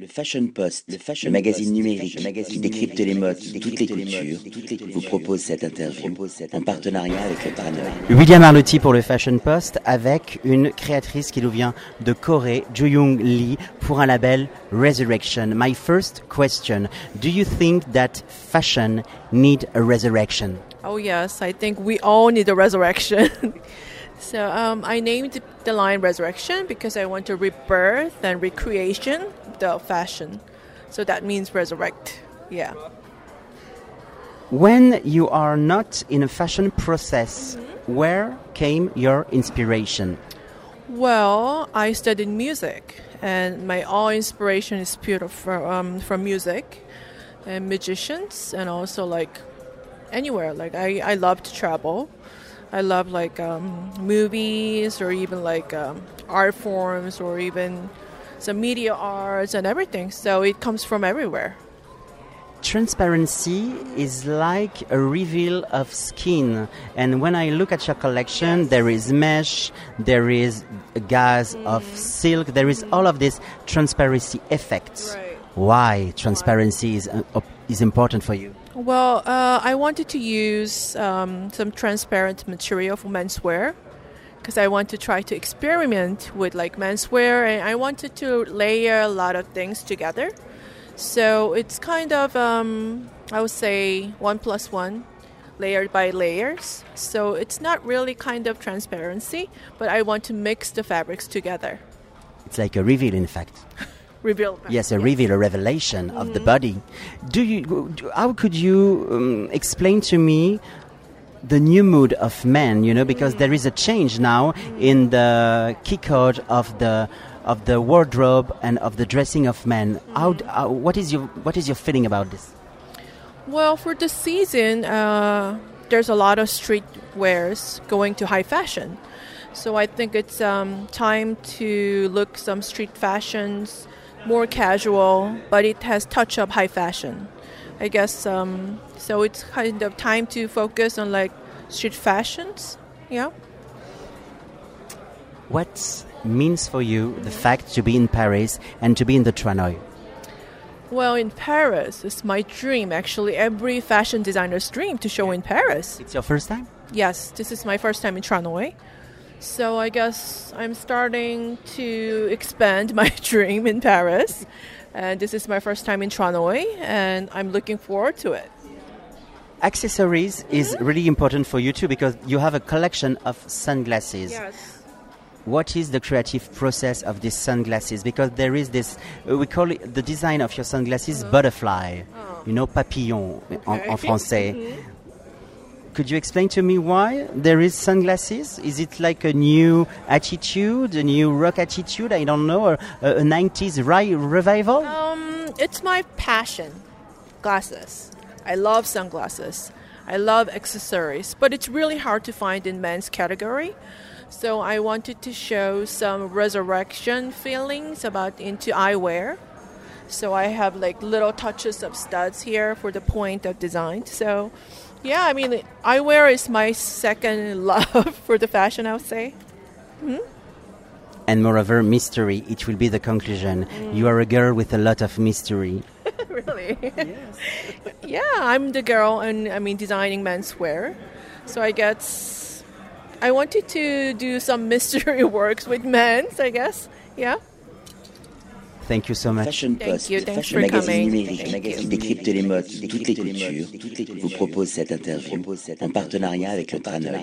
Le Fashion Post, le, fashion magazine numérique qui décrypte les modes de toutes les cultures, vous propose cette interview en partenariat avec le Prana. William Arlotti pour le Fashion Post avec une créatrice qui nous vient de Corée, Young Lee, pour un label Resurrection. My first question, do you think that fashion need a resurrection? Oh yes, I think we all need a resurrection. so um, I named the line Resurrection because I want to rebirth and recreation the fashion. So that means resurrect. Yeah. When you are not in a fashion process, mm-hmm. where came your inspiration? Well, I studied music, and my all inspiration is pure from, um, from music and musicians, and also like anywhere. Like I, I love to travel. I love like um, movies or even like um, art forms or even some media arts and everything. So it comes from everywhere. Transparency is like a reveal of skin. And when I look at your collection, yes. there is mesh, there is a gauze mm. of silk, there is all of this transparency effects. Right. Why transparency is, uh, is important for you? Well, uh, I wanted to use um, some transparent material for menswear because I want to try to experiment with like menswear and I wanted to layer a lot of things together. So it's kind of, um, I would say, one plus one, layered by layers. So it's not really kind of transparency, but I want to mix the fabrics together. It's like a reveal, in fact. reveal. Yes, a yes. reveal, a revelation mm-hmm. of the mm-hmm. body. Do you? How could you um, explain to me the new mood of men, you know, because there is a change now in the key code of the of the wardrobe and of the dressing of men. How, uh, what is your what is your feeling about this? Well, for the season, uh, there's a lot of street wears going to high fashion, so I think it's um, time to look some street fashions, more casual, but it has touch of high fashion. I guess um, so. It's kind of time to focus on like street fashions. Yeah. What means for you the fact to be in Paris and to be in the Tranoi? Well, in Paris, it's my dream. Actually, every fashion designer's dream to show in Paris. It's your first time? Yes, this is my first time in Tranoi. So I guess I'm starting to expand my dream in Paris. And this is my first time in Tranoi, and I'm looking forward to it. Accessories mm-hmm. is really important for you too because you have a collection of sunglasses. Yes. What is the creative process of these sunglasses? Because there is this, uh, we call it the design of your sunglasses uh-huh. butterfly, oh. you know, papillon okay. en, en français. Mm-hmm. Could you explain to me why there is sunglasses? Is it like a new attitude, a new rock attitude? I don't know, or a, a 90s ri- revival? Um, it's my passion, glasses. I love sunglasses. I love accessories, but it's really hard to find in men's category. So I wanted to show some resurrection feelings about into eyewear. So I have like little touches of studs here for the point of design. So yeah, I mean, eyewear is my second love for the fashion, I would say. hmm And moreover, mystery. It will be the conclusion. Mm. You are a girl with a lot of mystery. really? Yes. yeah, I'm the girl, and I mean, designing menswear. So I guess I wanted to do some mystery works with men's, I guess. Yeah. Thank you so much. Fashion Post, le magazine numérique qui décrypte les modes de toutes les cultures, vous propose cette interview en partenariat avec le Traneur.